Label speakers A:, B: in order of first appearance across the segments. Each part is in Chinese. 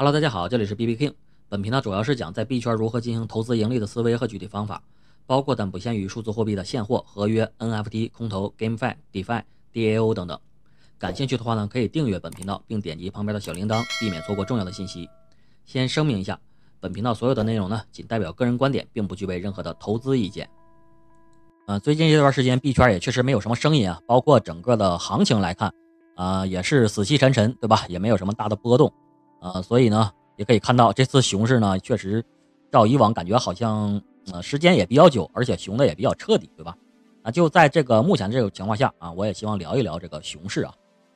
A: Hello，大家好，这里是 B B King。本频道主要是讲在币圈如何进行投资盈利的思维和具体方法，包括但不限于数字货币的现货、合约、NFT、空投、GameFi、DeFi、DAO 等等。感兴趣的话呢，可以订阅本频道，并点击旁边的小铃铛，避免错过重要的信息。先声明一下，本频道所有的内容呢，仅代表个人观点，并不具备任何的投资意见。呃，最近这段时间币圈也确实没有什么声音啊，包括整个的行情来看，啊，也是死气沉沉，对吧？也没有什么大的波动。呃，所以呢，也可以看到这次熊市呢，确实照以往感觉好像呃时间也比较久，而且熊的也比较彻底，对吧？啊，就在这个目前这种情况下啊，我也希望聊一聊这个熊市啊，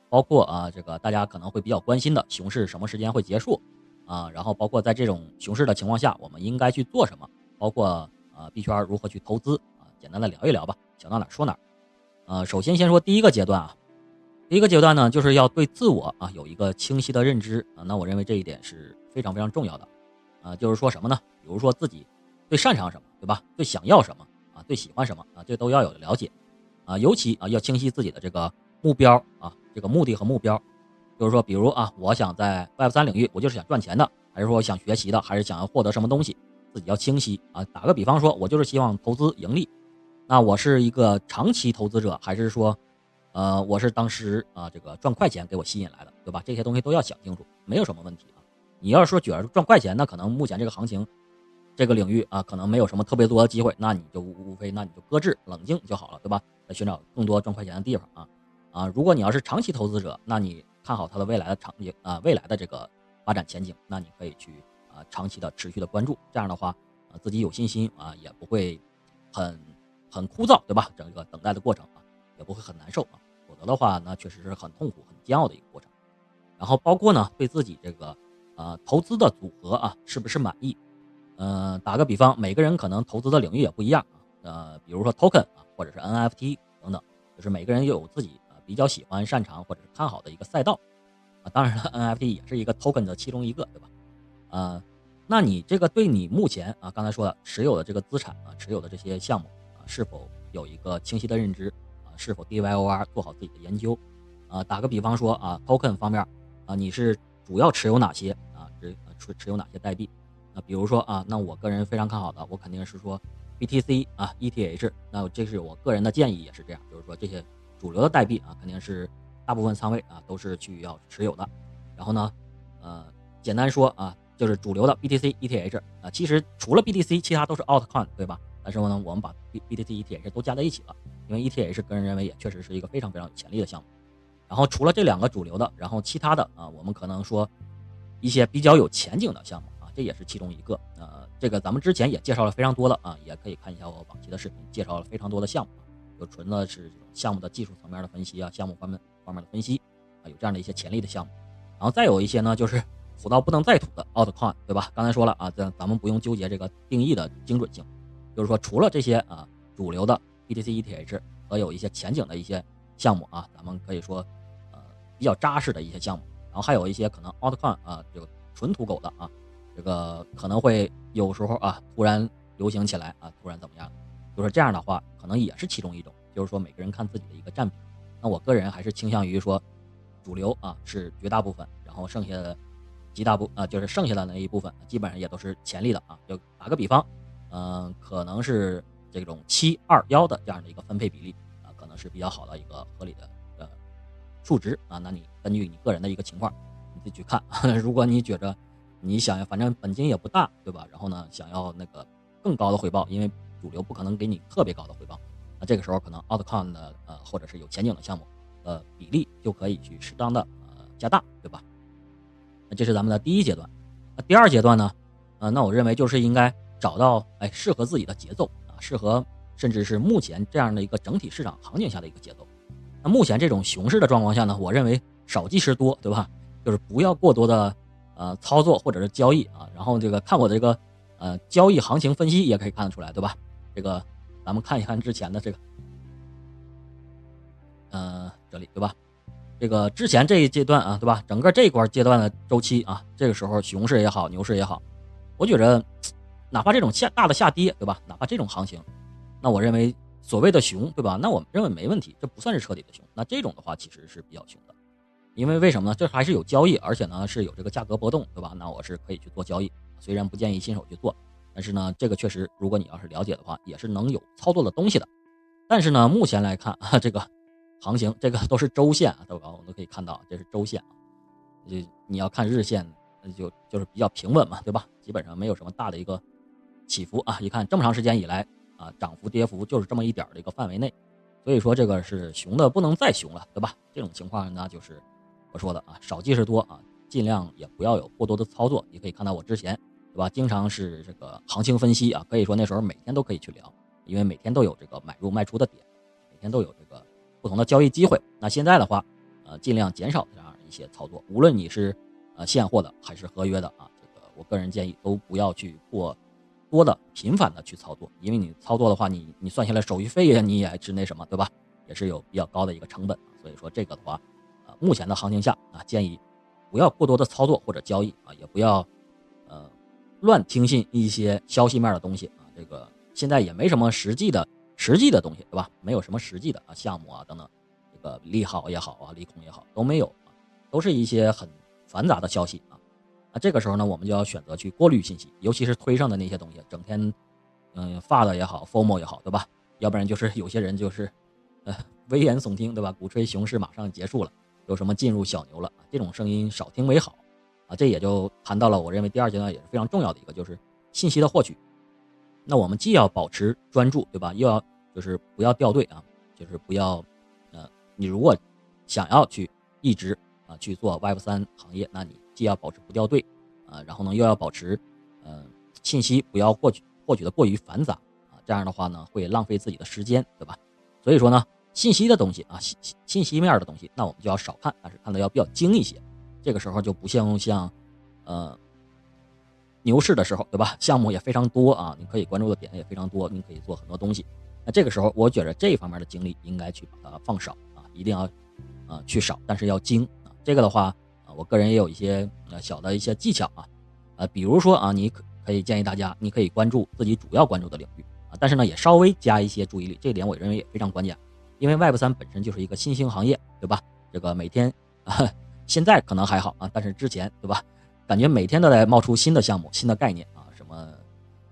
A: 包括啊这个大家可能会比较关心的熊市什么时间会结束啊，然后包括在这种熊市的情况下，我们应该去做什么，包括啊币圈如何去投资啊，简单的聊一聊吧，想到哪说哪。呃，首先先说第一个阶段啊。第一个阶段呢，就是要对自我啊有一个清晰的认知啊。那我认为这一点是非常非常重要的啊。就是说什么呢？比如说自己最擅长什么，对吧？最想要什么啊？最喜欢什么啊？这都要有了解啊。尤其啊，要清晰自己的这个目标啊，这个目的和目标。就是说，比如啊，我想在 Web 三领域，我就是想赚钱的，还是说想学习的，还是想要获得什么东西，自己要清晰啊。打个比方说，我就是希望投资盈利，那我是一个长期投资者，还是说？呃，我是当时啊，这个赚快钱给我吸引来的，对吧？这些东西都要想清楚，没有什么问题啊。你要是说觉得赚快钱，那可能目前这个行情，这个领域啊，可能没有什么特别多的机会，那你就无无非那你就搁置冷静就好了，对吧？来寻找更多赚快钱的地方啊啊！如果你要是长期投资者，那你看好它的未来的场景啊，未来的这个发展前景，那你可以去啊长期的持续的关注，这样的话啊自己有信心啊，也不会很很枯燥，对吧？整个等待的过程啊，也不会很难受啊。的话，那确实是很痛苦、很煎熬的一个过程。然后包括呢，对自己这个呃投资的组合啊，是不是满意？嗯，打个比方，每个人可能投资的领域也不一样啊。呃，比如说 token 啊，或者是 NFT 等等，就是每个人又有自己啊比较喜欢、擅长或者是看好的一个赛道啊。当然了，NFT 也是一个 token 的其中一个，对吧？呃，那你这个对你目前啊刚才说的持有的这个资产啊，持有的这些项目啊，是否有一个清晰的认知？是否 DYOR 做好自己的研究，啊，打个比方说啊，Token 方面啊，你是主要持有哪些啊？持持持有哪些代币？那比如说啊，那我个人非常看好的，我肯定是说 BTC 啊，ETH。那这是我个人的建议，也是这样，就是说这些主流的代币啊，肯定是大部分仓位啊都是去要持有的。然后呢，呃，简单说啊，就是主流的 BTC、ETH 啊，其实除了 BTC，其他都是 Altcoin，对吧？但是呢，我们把 B BTC、ETH 都加在一起了。因为 ETH 个人认为也确实是一个非常非常有潜力的项目，然后除了这两个主流的，然后其他的啊，我们可能说一些比较有前景的项目啊，这也是其中一个。呃，这个咱们之前也介绍了非常多的啊，也可以看一下我往期的视频，介绍了非常多的项目，有纯的是项目的技术层面的分析啊，项目方面方面的分析啊，有这样的一些潜力的项目，然后再有一些呢，就是土到不能再土的 Altcoin，对吧？刚才说了啊，咱咱们不用纠结这个定义的精准性，就是说除了这些啊主流的。BTC、ETH 和有一些前景的一些项目啊，咱们可以说，呃，比较扎实的一些项目。然后还有一些可能 Altcoin 啊，这个纯土狗的啊，这个可能会有时候啊突然流行起来啊，突然怎么样？就是这样的话，可能也是其中一种。就是说每个人看自己的一个占比。那我个人还是倾向于说，主流啊是绝大部分，然后剩下的极大部啊就是剩下的那一部分，基本上也都是潜力的啊。就打个比方，嗯，可能是。这种七二幺的这样的一个分配比例啊，可能是比较好的一个合理的呃数值啊。那你根据你个人的一个情况，你自己去看。如果你觉着你想要，反正本金也不大，对吧？然后呢，想要那个更高的回报，因为主流不可能给你特别高的回报，那这个时候可能 Altcoin 的呃或者是有前景的项目呃比例就可以去适当的呃加大，对吧？那这是咱们的第一阶段。那第二阶段呢？呃，那我认为就是应该找到哎适合自己的节奏。适合，甚至是目前这样的一个整体市场行情下的一个节奏。那目前这种熊市的状况下呢，我认为少即是多，对吧？就是不要过多的呃操作或者是交易啊。然后这个看我的这个呃交易行情分析也可以看得出来，对吧？这个咱们看一看之前的这个，呃这里对吧？这个之前这一阶段啊，对吧？整个这一块阶段的周期啊，这个时候熊市也好，牛市也好，我觉着。哪怕这种下大的下跌，对吧？哪怕这种行情，那我认为所谓的熊，对吧？那我们认为没问题，这不算是彻底的熊。那这种的话，其实是比较熊的。因为为什么呢？这还是有交易，而且呢是有这个价格波动，对吧？那我是可以去做交易，虽然不建议新手去做，但是呢，这个确实，如果你要是了解的话，也是能有操作的东西的。但是呢，目前来看啊，这个行情，这个都是周线啊，对吧？我们都可以看到，这是周线啊。就你要看日线，那就就是比较平稳嘛，对吧？基本上没有什么大的一个起伏啊。一看这么长时间以来啊，涨幅跌幅就是这么一点儿的一个范围内，所以说这个是熊的不能再熊了，对吧？这种情况那就是我说的啊，少即是多啊，尽量也不要有过多的操作。你可以看到我之前，对吧？经常是这个行情分析啊，可以说那时候每天都可以去聊。因为每天都有这个买入卖出的点，每天都有这个不同的交易机会。那现在的话，呃，尽量减少这样一些操作。无论你是呃现货的还是合约的啊，这个我个人建议都不要去过多的频繁的去操作，因为你操作的话，你你算下来手续费呀，你也是那什么，对吧？也是有比较高的一个成本。所以说这个的话，呃，目前的行情下啊，建议不要过多的操作或者交易啊，也不要呃乱听信一些消息面的东西啊，这个。现在也没什么实际的、实际的东西，对吧？没有什么实际的啊项目啊等等，这个利好也好啊，利空也好都没有啊，都是一些很繁杂的消息啊。那这个时候呢，我们就要选择去过滤信息，尤其是推上的那些东西，整天嗯发的也好，formal 也好，对吧？要不然就是有些人就是呃危言耸听，对吧？鼓吹熊市马上结束了，有什么进入小牛了？这种声音少听为好啊。这也就谈到了我认为第二阶段也是非常重要的一个，就是信息的获取。那我们既要保持专注，对吧？又要就是不要掉队啊，就是不要，呃，你如果想要去一直啊去做 Web 三行业，那你既要保持不掉队啊，然后呢又要保持，呃，信息不要获取获取的过于繁杂啊，这样的话呢会浪费自己的时间，对吧？所以说呢，信息的东西啊，信信息面的东西，那我们就要少看，但是看的要比较精一些。这个时候就不像像，呃。牛市的时候，对吧？项目也非常多啊，你可以关注的点也非常多，你可以做很多东西。那这个时候，我觉得这方面的精力应该去把它放少啊，一定要啊去少，但是要精啊。这个的话，我个人也有一些呃小的一些技巧啊，呃，比如说啊，你可可以建议大家，你可以关注自己主要关注的领域啊，但是呢，也稍微加一些注意力，这点我认为也非常关键，因为 Web 三本身就是一个新兴行业，对吧？这个每天啊，现在可能还好啊，但是之前，对吧？感觉每天都在冒出新的项目、新的概念啊，什么，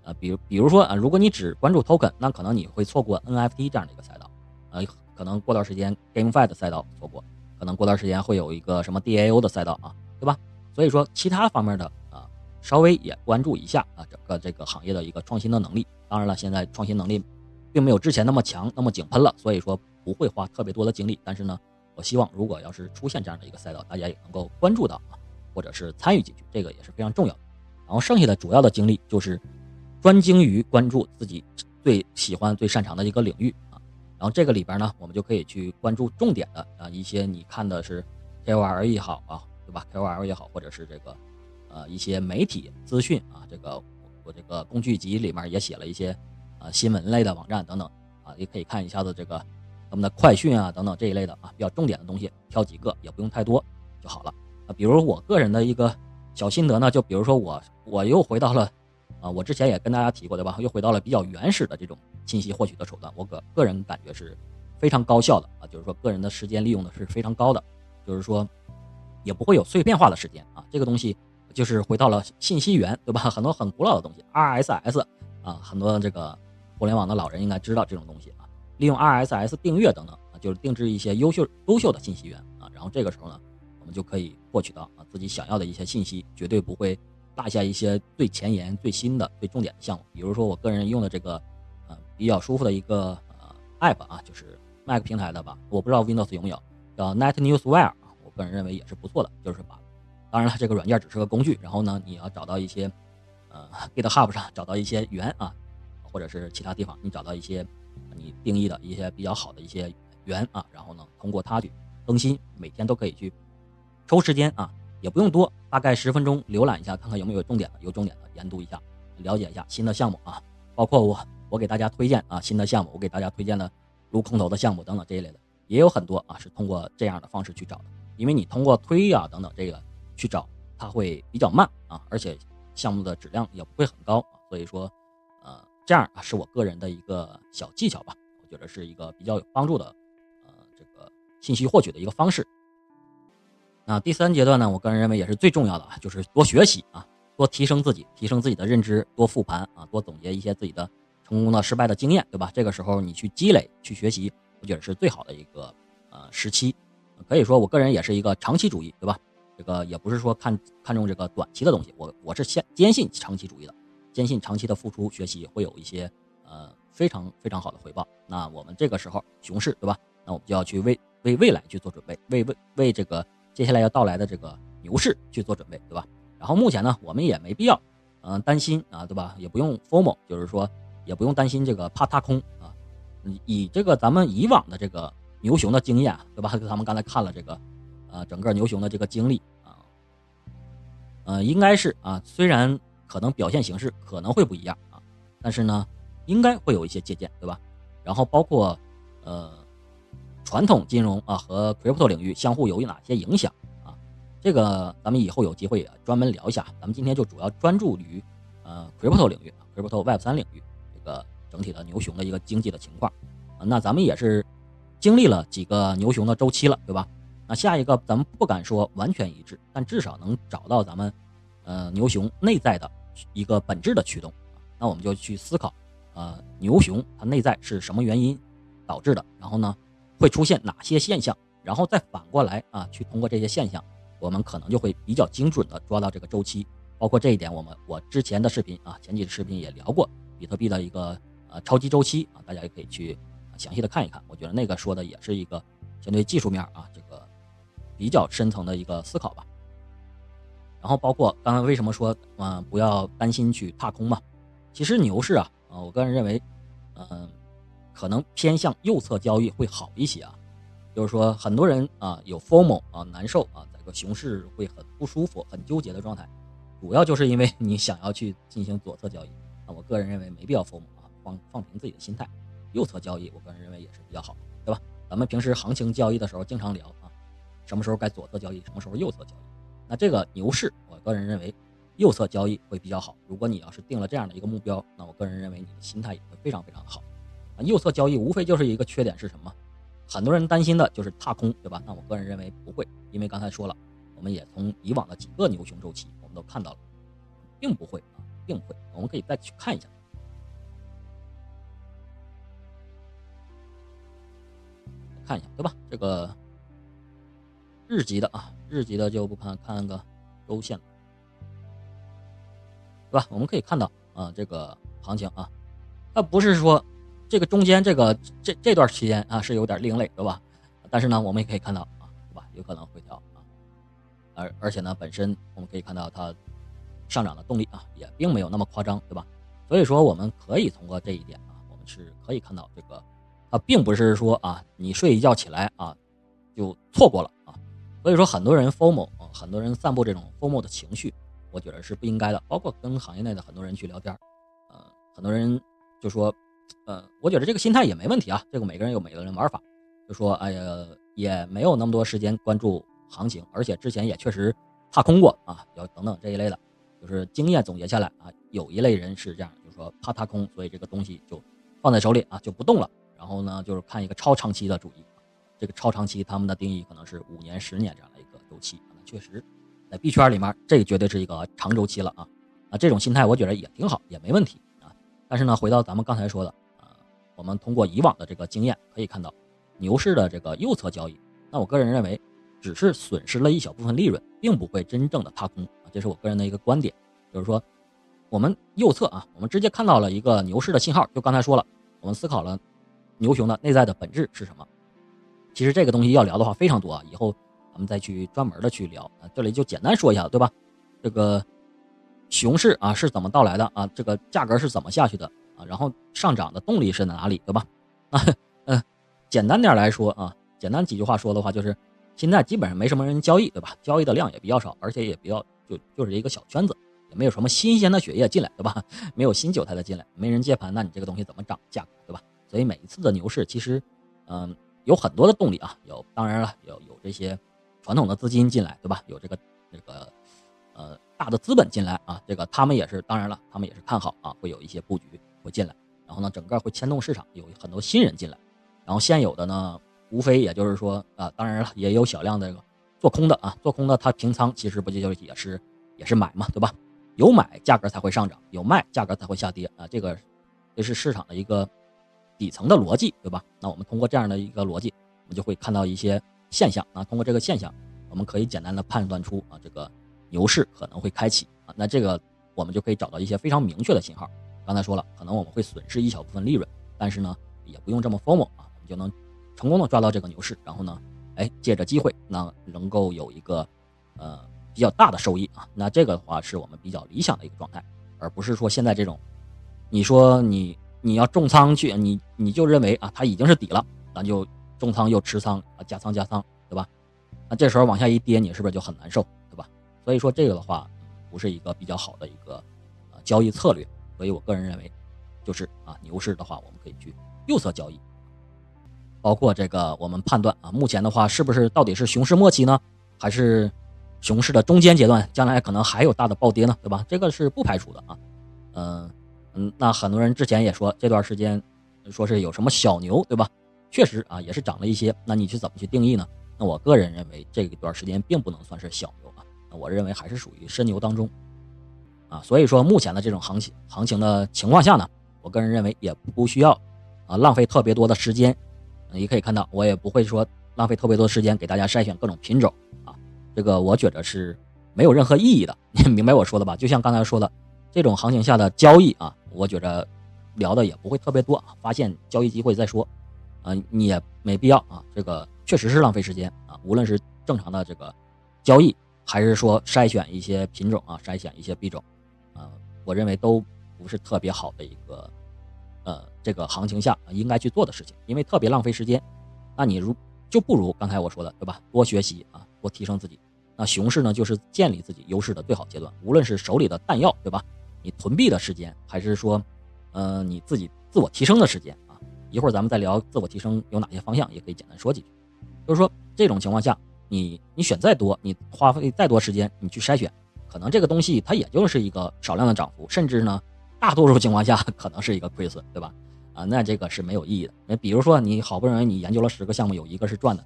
A: 呃，比如比如说啊，如果你只关注 token，那可能你会错过 NFT 这样的一个赛道，呃，可能过段时间 GameFi 的赛道错过，可能过段时间会有一个什么 DAO 的赛道啊，对吧？所以说其他方面的啊，稍微也关注一下啊，整个这个行业的一个创新的能力。当然了，现在创新能力并没有之前那么强、那么井喷了，所以说不会花特别多的精力。但是呢，我希望如果要是出现这样的一个赛道，大家也能够关注到啊。或者是参与进去，这个也是非常重要的。然后剩下的主要的精力就是专精于关注自己最喜欢、最擅长的一个领域。然后这个里边呢，我们就可以去关注重点的啊一些你看的是 KOL 也好啊，对吧？KOL 也好，或者是这个呃一些媒体资讯啊，这个我这个工具集里面也写了一些啊新闻类的网站等等啊，也可以看一下子这个他们的快讯啊等等这一类的啊比较重点的东西，挑几个也不用太多就好了。啊，比如我个人的一个小心得呢，就比如说我我又回到了，啊，我之前也跟大家提过对吧？又回到了比较原始的这种信息获取的手段，我个个人感觉是非常高效的啊，就是说个人的时间利用的是非常高的，就是说也不会有碎片化的时间啊。这个东西就是回到了信息源对吧？很多很古老的东西，RSS 啊，很多这个互联网的老人应该知道这种东西啊，利用 RSS 订阅等等啊，就是定制一些优秀优秀的信息源啊，然后这个时候呢。我们就可以获取到啊自己想要的一些信息，绝对不会落下一些最前沿、最新的、最重点的项目。比如说我个人用的这个，呃，比较舒服的一个呃 app 啊，就是 Mac 平台的吧，我不知道 Windows 有没有，叫 Net Newswire，我个人认为也是不错的。就是把，当然了，这个软件只是个工具，然后呢，你要找到一些，呃，GitHub 上找到一些源啊，或者是其他地方你找到一些你定义的一些比较好的一些源啊，然后呢，通过它去更新，每天都可以去。抽时间啊，也不用多，大概十分钟浏览一下，看看有没有重点的，有重点的研读一下，了解一下新的项目啊，包括我我给大家推荐啊新的项目，我给大家推荐的撸空投的项目等等这一类的，也有很多啊是通过这样的方式去找的，因为你通过推啊等等这个去找，它会比较慢啊，而且项目的质量也不会很高，所以说呃这样啊是我个人的一个小技巧吧，我觉得是一个比较有帮助的呃这个信息获取的一个方式。那第三阶段呢，我个人认为也是最重要的啊，就是多学习啊，多提升自己，提升自己的认知，多复盘啊，多总结一些自己的成功的、失败的经验，对吧？这个时候你去积累、去学习，我觉得是最好的一个呃时期。可以说，我个人也是一个长期主义，对吧？这个也不是说看看重这个短期的东西，我我是坚坚信长期主义的，坚信长期的付出学习会有一些呃非常非常好的回报。那我们这个时候熊市，对吧？那我们就要去为为未来去做准备，为为为这个。接下来要到来的这个牛市去做准备，对吧？然后目前呢，我们也没必要，嗯，担心啊，对吧？也不用 formal，就是说也不用担心这个怕踏空啊。以这个咱们以往的这个牛熊的经验，对吧？咱们刚才看了这个，呃，整个牛熊的这个经历啊，呃，应该是啊，虽然可能表现形式可能会不一样啊，但是呢，应该会有一些借鉴，对吧？然后包括呃。传统金融啊和 crypto 领域相互有哪些影响啊？这个咱们以后有机会专门聊一下。咱们今天就主要专注于呃 crypto 领域啊，crypto Web 三领域这个整体的牛熊的一个经济的情况。那咱们也是经历了几个牛熊的周期了，对吧？那下一个咱们不敢说完全一致，但至少能找到咱们呃牛熊内在的一个本质的驱动。那我们就去思考，呃牛熊它内在是什么原因导致的？然后呢？会出现哪些现象，然后再反过来啊，去通过这些现象，我们可能就会比较精准的抓到这个周期。包括这一点，我们我之前的视频啊，前几的视频也聊过比特币的一个呃超级周期啊，大家也可以去详细的看一看。我觉得那个说的也是一个相对技术面啊，这个比较深层的一个思考吧。然后包括刚刚为什么说嗯不要担心去踏空嘛？其实牛市啊啊，我个人认为嗯。可能偏向右侧交易会好一些啊，就是说很多人啊有 formal 啊难受啊，在个熊市会很不舒服、很纠结的状态，主要就是因为你想要去进行左侧交易。那我个人认为没必要 formal 啊，放放平自己的心态，右侧交易我个人认为也是比较好，对吧？咱们平时行情交易的时候经常聊啊，什么时候该左侧交易，什么时候右侧交易。那这个牛市，我个人认为右侧交易会比较好。如果你要是定了这样的一个目标，那我个人认为你的心态也会非常非常的好。右侧交易无非就是一个缺点是什么？很多人担心的就是踏空，对吧？那我个人认为不会，因为刚才说了，我们也从以往的几个牛熊周期，我们都看到了，并不会啊，并不会。我们可以再去看一下，看一下，对吧？这个日级的啊，日级的就不看，看个周线，对吧？我们可以看到啊，这个行情啊，它不是说。这个中间这个这这段期间啊是有点另类，对吧？但是呢，我们也可以看到啊，对吧？有可能回调啊，而而且呢，本身我们可以看到它上涨的动力啊也并没有那么夸张，对吧？所以说我们可以通过这一点啊，我们是可以看到这个它并不是说啊你睡一觉起来啊就错过了啊。所以说很多人 formal 啊，很多人散布这种 formal 的情绪，我觉得是不应该的。包括跟行业内的很多人去聊天，呃，很多人就说。呃，我觉得这个心态也没问题啊。这个每个人有每个人玩法，就说哎呀，也没有那么多时间关注行情，而且之前也确实踏空过啊，要等等这一类的，就是经验总结下来啊，有一类人是这样，就是说怕踏空，所以这个东西就放在手里啊，就不动了。然后呢，就是看一个超长期的主义，这个超长期他们的定义可能是五年、十年这样的一个周期。那确实，在币圈里面，这个绝对是一个长周期了啊。啊，这种心态我觉得也挺好，也没问题。但是呢，回到咱们刚才说的，呃，我们通过以往的这个经验可以看到，牛市的这个右侧交易，那我个人认为，只是损失了一小部分利润，并不会真正的踏空啊，这是我个人的一个观点。就是说，我们右侧啊，我们直接看到了一个牛市的信号，就刚才说了，我们思考了牛熊的内在的本质是什么。其实这个东西要聊的话非常多啊，以后咱们再去专门的去聊啊，这里就简单说一下，对吧？这个。熊市啊是怎么到来的啊？这个价格是怎么下去的啊？然后上涨的动力是哪里，对吧？啊，嗯，简单点来说啊，简单几句话说的话就是，现在基本上没什么人交易，对吧？交易的量也比较少，而且也比较就就是一个小圈子，也没有什么新鲜的血液进来，对吧？没有新韭菜的进来，没人接盘，那你这个东西怎么涨价格，对吧？所以每一次的牛市其实，嗯，有很多的动力啊，有当然了，有有这些传统的资金进来，对吧？有这个这个。呃，大的资本进来啊，这个他们也是，当然了，他们也是看好啊，会有一些布局会进来，然后呢，整个会牵动市场，有很多新人进来，然后现有的呢，无非也就是说啊，当然了，也有小量的这个做空的啊，做空的他平仓其实不就也是也是买嘛，对吧？有买价格才会上涨，有卖价格才会下跌啊，这个这是市场的一个底层的逻辑，对吧？那我们通过这样的一个逻辑，我们就会看到一些现象啊，通过这个现象，我们可以简单的判断出啊，这个牛市可能会开启啊，那这个我们就可以找到一些非常明确的信号。刚才说了，可能我们会损失一小部分利润，但是呢，也不用这么 formal 啊，我们就能成功的抓到这个牛市，然后呢，哎，借着机会，那能够有一个呃比较大的收益啊，那这个的话是我们比较理想的一个状态，而不是说现在这种，你说你你要重仓去，你你就认为啊它已经是底了，咱就重仓又持仓啊加仓加仓，对吧？那这时候往下一跌，你是不是就很难受，所以说这个的话，不是一个比较好的一个呃交易策略。所以我个人认为，就是啊，牛市的话，我们可以去右侧交易，包括这个我们判断啊，目前的话是不是到底是熊市末期呢，还是熊市的中间阶段，将来可能还有大的暴跌呢，对吧？这个是不排除的啊。嗯嗯，那很多人之前也说这段时间说是有什么小牛，对吧？确实啊，也是涨了一些。那你去怎么去定义呢？那我个人认为这一段时间并不能算是小，我认为还是属于深牛当中。啊，所以说目前的这种行情行情的情况下呢，我个人认为也不需要啊浪费特别多的时间。你可以看到，我也不会说浪费特别多时间给大家筛选各种品种啊，这个我觉得是没有任何意义的。你 明白我说的吧？就像刚才说的，这种行情下的交易啊，我觉着聊的也不会特别多，发现交易机会再说，啊，你也没必要啊，这个确实是浪费时间啊，无论是正常的这个交易，还是说筛选一些品种啊，筛选一些币种啊。我认为都不是特别好的一个，呃，这个行情下应该去做的事情，因为特别浪费时间。那你如就不如刚才我说的，对吧？多学习啊，多提升自己。那熊市呢，就是建立自己优势的最好阶段。无论是手里的弹药，对吧？你囤币的时间，还是说，呃，你自己自我提升的时间啊？一会儿咱们再聊自我提升有哪些方向，也可以简单说几句。就是说，这种情况下，你你选再多，你花费再多时间，你去筛选。可能这个东西它也就是一个少量的涨幅，甚至呢，大多数情况下 可能是一个亏损，对吧？啊，那这个是没有意义的。那比如说你好不容易你研究了十个项目，有一个是赚的，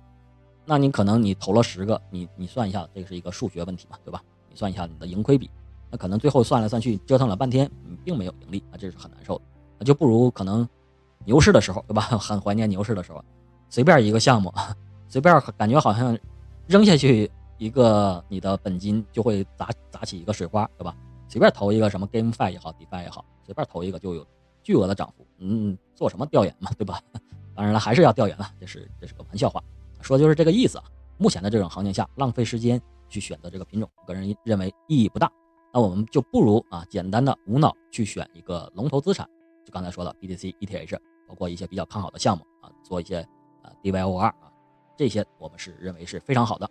A: 那你可能你投了十个，你你算一下，这是一个数学问题嘛，对吧？你算一下你的盈亏比，那可能最后算来算去折腾了半天，你并没有盈利，那这是很难受的。那就不如可能牛市的时候，对吧？很怀念牛市的时候，随便一个项目，随便感觉好像扔下去。一个你的本金就会砸砸起一个水花，对吧？随便投一个什么 GameFi 也好，DeFi 也好，随便投一个就有巨额的涨幅。嗯，做什么调研嘛，对吧？当然了，还是要调研了，这是这是个玩笑话，说就是这个意思啊。目前的这种行情下，浪费时间去选择这个品种，个人认为意义不大。那我们就不如啊，简单的无脑去选一个龙头资产，就刚才说的 BTC、ETH，包括一些比较看好的项目啊，做一些啊 DYOR 啊，这些我们是认为是非常好的。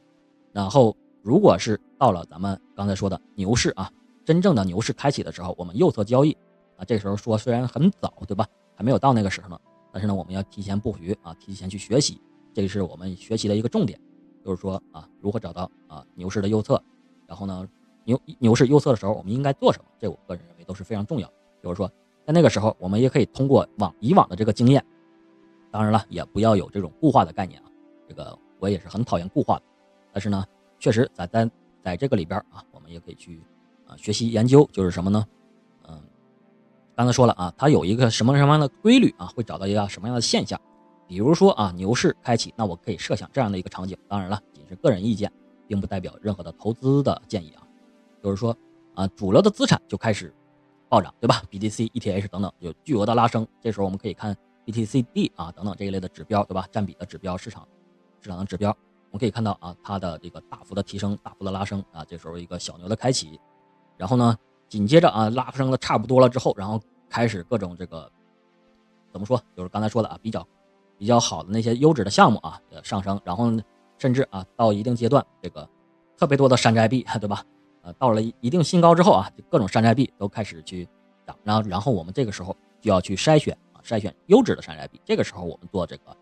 A: 然后，如果是到了咱们刚才说的牛市啊，真正的牛市开启的时候，我们右侧交易啊，这时候说虽然很早，对吧？还没有到那个时候呢，但是呢，我们要提前布局啊，提前去学习，这是我们学习的一个重点，就是说啊，如何找到啊牛市的右侧，然后呢，牛牛市右侧的时候，我们应该做什么？这我个人认为都是非常重要。比如说，在那个时候，我们也可以通过往以往的这个经验，当然了，也不要有这种固化的概念啊，这个我也是很讨厌固化的。但是呢，确实在在在这个里边啊，我们也可以去啊学习研究，就是什么呢？嗯，刚才说了啊，它有一个什么什么样的规律啊，会找到一个什么样的现象？比如说啊，牛市开启，那我可以设想这样的一个场景。当然了，仅是个人意见，并不代表任何的投资的建议啊。就是说啊，主流的资产就开始暴涨，对吧？BTC、ETH 等等有巨额的拉升，这时候我们可以看 BTCD 啊等等这一类的指标，对吧？占比的指标，市场市场的指标。我们可以看到啊，它的这个大幅的提升，大幅的拉升啊，这时候一个小牛的开启，然后呢，紧接着啊，拉升的差不多了之后，然后开始各种这个怎么说，就是刚才说的啊，比较比较好的那些优质的项目啊上升，然后甚至啊到一定阶段，这个特别多的山寨币，对吧？呃，到了一定新高之后啊，各种山寨币都开始去涨，然后然后我们这个时候就要去筛选啊，筛选优质的山寨币，这个时候我们做这个。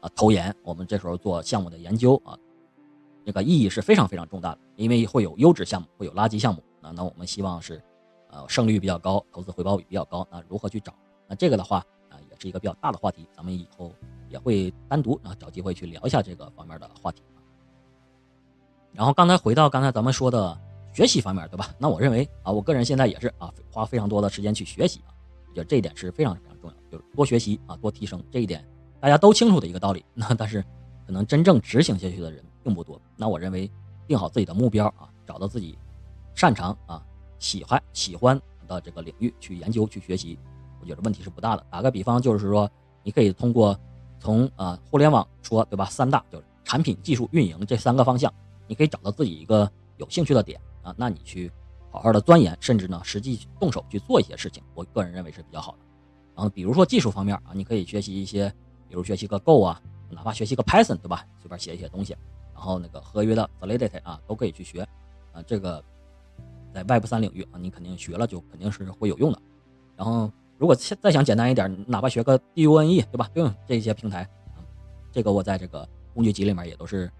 A: 啊，投研，我们这时候做项目的研究啊，这个意义是非常非常重大的，因为会有优质项目，会有垃圾项目。那那我们希望是，呃，胜率比较高，投资回报比比较高。那如何去找？那这个的话啊，也是一个比较大的话题，咱们以后也会单独啊找机会去聊一下这个方面的话题。然后刚才回到刚才咱们说的学习方面，对吧？那我认为啊，我个人现在也是啊，花非常多的时间去学习啊，我觉得这一点是非常非常重要，就是多学习啊，多提升这一点，大家都清楚的一个道理。那但是可能真正执行下去的人并不多。那我认为定好自己的目标啊，找到自己擅长啊、喜欢喜欢的这个领域去研究去学习，我觉得问题是不大的。打个比方，就是说你可以通过从啊互联网说对吧，三大就是产品、技术、运营这三个方向。你可以找到自己一个有兴趣的点啊，那你去好好的钻研，甚至呢实际动手去做一些事情，我个人认为是比较好的。然后比如说技术方面啊，你可以学习一些，比如学习个 Go 啊，哪怕学习个 Python 对吧？随便写一些东西，然后那个合约的 Solidity 啊都可以去学啊。这个在 Web 三领域啊，你肯定学了就肯定是会有用的。然后如果再想简单一点，哪怕学个 Dune 对吧？用这些平台啊，这个我在这个工具集里面也都是。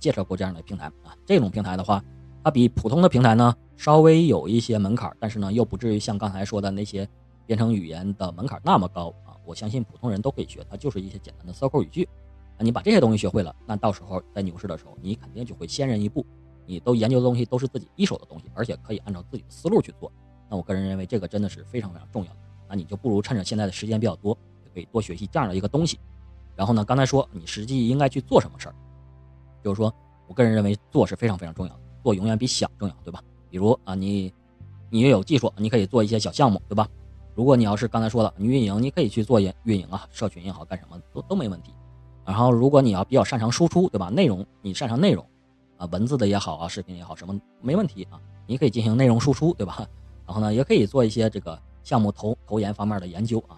A: 介绍过这样的平台啊，这种平台的话，它比普通的平台呢稍微有一些门槛，但是呢又不至于像刚才说的那些编程语言的门槛那么高。我相信普通人都可以学，它就是一些简单的 SQL 语句。那你把这些东西学会了，那到时候在牛市的时候，你肯定就会先人一步。你都研究的东西都是自己一手的东西，而且可以按照自己的思路去做。那我个人认为这个真的是非常非常重要的。那你就不如趁着现在的时间比较多，可以多学习这样的一个东西。然后呢，刚才说你实际应该去做什么事儿。就是说，我个人认为做是非常非常重要的，做永远比想重要，对吧？比如啊，你你也有技术，你可以做一些小项目，对吧？如果你要是刚才说的，你运营，你可以去做运运营啊，社群也好，干什么都都没问题。然后，如果你要比较擅长输出，对吧？内容你擅长内容啊，文字的也好啊，视频也好，什么没问题啊，你可以进行内容输出，对吧？然后呢，也可以做一些这个项目投投研方面的研究啊，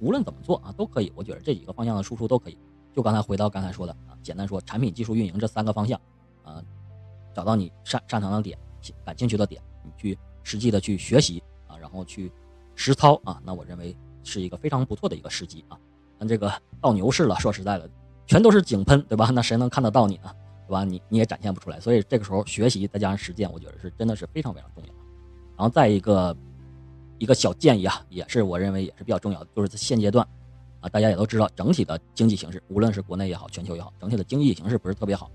A: 无论怎么做啊，都可以。我觉得这几个方向的输出都可以。就刚才回到刚才说的啊，简单说，产品、技术、运营这三个方向，啊，找到你擅擅长的点、感兴趣的点，你去实际的去学习啊，然后去实操啊，那我认为是一个非常不错的一个时机啊。那这个到牛市了，说实在的，全都是井喷，对吧？那谁能看得到你呢？对吧？你你也展现不出来。所以这个时候学习再加上实践，我觉得是真的是非常非常重要。然后再一个一个小建议啊，也是我认为也是比较重要的，就是在现阶段。啊，大家也都知道，整体的经济形势，无论是国内也好，全球也好，整体的经济形势不是特别好。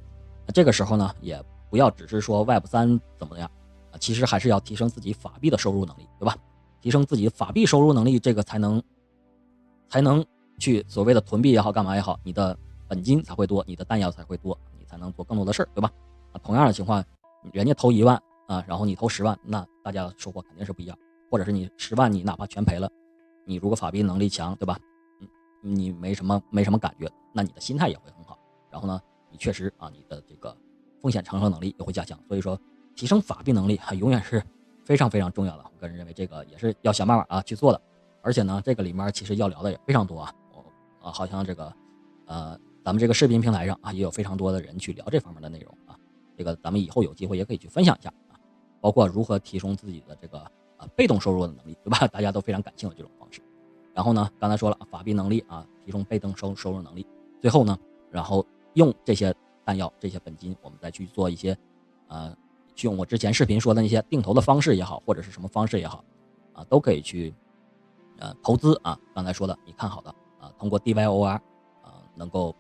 A: 那这个时候呢，也不要只是说 Web 三怎么样啊，其实还是要提升自己法币的收入能力，对吧？提升自己法币收入能力，这个才能才能去所谓的囤币也好，干嘛也好，你的本金才会多，你的弹药才会多，你才能做更多的事儿，对吧？啊，同样的情况，人家投一万啊，然后你投十万，那大家收获肯定是不一样。或者是你十万，你哪怕全赔了，你如果法币能力强，对吧？你没什么没什么感觉，那你的心态也会很好。然后呢，你确实啊，你的这个风险承受能力也会加强。所以说，提升法币能力还永远是非常非常重要的。我个人认为这个也是要想办法啊去做的。而且呢，这个里面其实要聊的也非常多啊。我啊，好像这个呃，咱们这个视频平台上啊，也有非常多的人去聊这方面的内容啊。这个咱们以后有机会也可以去分享一下啊，包括如何提升自己的这个啊被动收入的能力，对吧？大家都非常感兴趣这种方式。然后呢，刚才说了法币能力啊，提升被动收收入能力。最后呢，然后用这些弹药、这些本金，我们再去做一些，呃，去用我之前视频说的那些定投的方式也好，或者是什么方式也好，啊，都可以去，呃，投资啊。刚才说的你看好的啊，通过 DYOR 啊，能够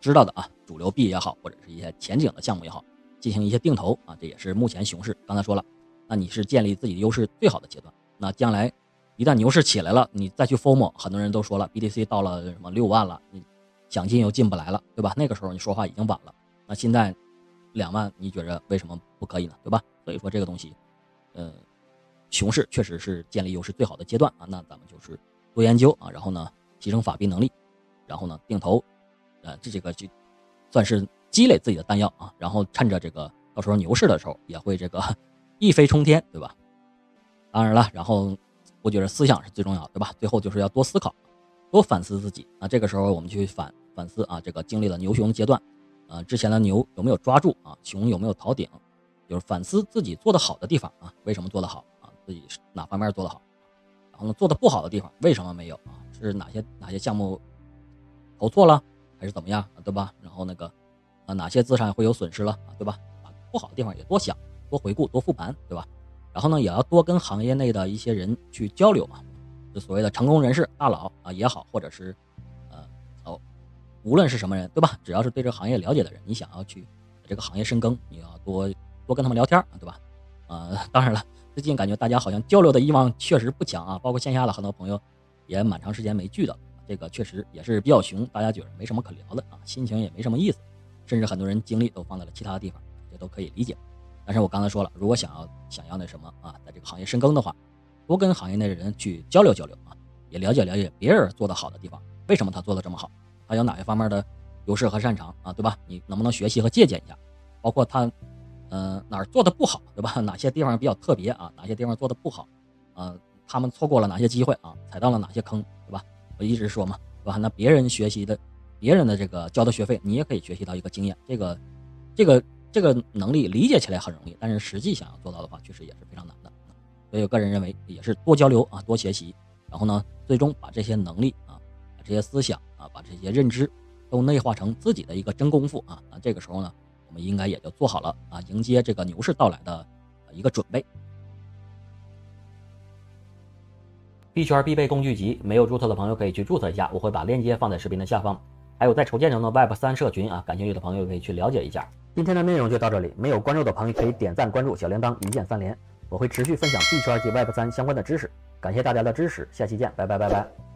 A: 知道的啊，主流币也好，或者是一些前景的项目也好，进行一些定投啊，这也是目前熊市。刚才说了，那你是建立自己优势最好的阶段。那将来。一旦牛市起来了，你再去 form，很多人都说了，BTC 到了什么六万了，你想进又进不来了，对吧？那个时候你说话已经晚了。那现在两万，你觉着为什么不可以呢？对吧？所以说这个东西，呃，熊市确实是建立优势最好的阶段啊。那咱们就是多研究啊，然后呢，提升法币能力，然后呢，定投，呃，这几个就算是积累自己的弹药啊。然后趁着这个到时候牛市的时候，也会这个 一飞冲天，对吧？当然了，然后。我觉得思想是最重要的，对吧？最后就是要多思考，多反思自己啊。这个时候我们去反反思啊，这个经历了牛熊阶段，呃，之前的牛有没有抓住啊？熊有没有逃顶？就是反思自己做的好的地方啊，为什么做得好啊？自己哪方面做得好？然后呢，做的不好的地方为什么没有啊？是哪些哪些项目投错了，还是怎么样，对吧？然后那个啊，哪些资产会有损失了啊，对吧？啊，不好的地方也多想，多回顾，多复盘，对吧？然后呢，也要多跟行业内的一些人去交流嘛，就所谓的成功人士、大佬啊也好，或者是，无论是什么人，对吧？只要是对这个行业了解的人，你想要去这个行业深耕，你要多多跟他们聊天，对吧？呃，当然了，最近感觉大家好像交流的欲望确实不强啊，包括线下的很多朋友也蛮长时间没聚的，这个确实也是比较穷，大家觉得没什么可聊的啊，心情也没什么意思，甚至很多人精力都放在了其他地方，这都可以理解。但是我刚才说了，如果想要想要那什么啊，在这个行业深耕的话，多跟行业内的人去交流交流啊，也了解了解别人做的好的地方，为什么他做的这么好，他有哪些方面的优势和擅长啊，对吧？你能不能学习和借鉴一下？包括他。嗯，哪儿做的不好，对吧？哪些地方比较特别啊？哪些地方做的不好？啊，他们错过了哪些机会啊？踩到了哪些坑，对吧？我一直说嘛，对吧？那别人学习的，别人的这个交的学费，你也可以学习到一个经验。这个，这个，这个能力理解起来很容易，但是实际想要做到的话，确实也是非常难的。所以个人认为，也是多交流啊，多学习，然后呢，最终把这些能力，这些思想啊，把这些认知都内化成自己的一个真功夫啊。那这个时候呢？我们应该也就做好了啊，迎接这个牛市到来的一个准备。币圈必备工具集，没有注册的朋友可以去注册一下，我会把链接放在视频的下方。还有在筹建中的 Web 三社群啊，感兴趣的朋友可以去了解一下。今天的内容就到这里，没有关注的朋友可以点赞关注，小铃铛一键三连，我会持续分享币圈及 Web 三相关的知识。感谢大家的支持，下期见，拜拜拜拜。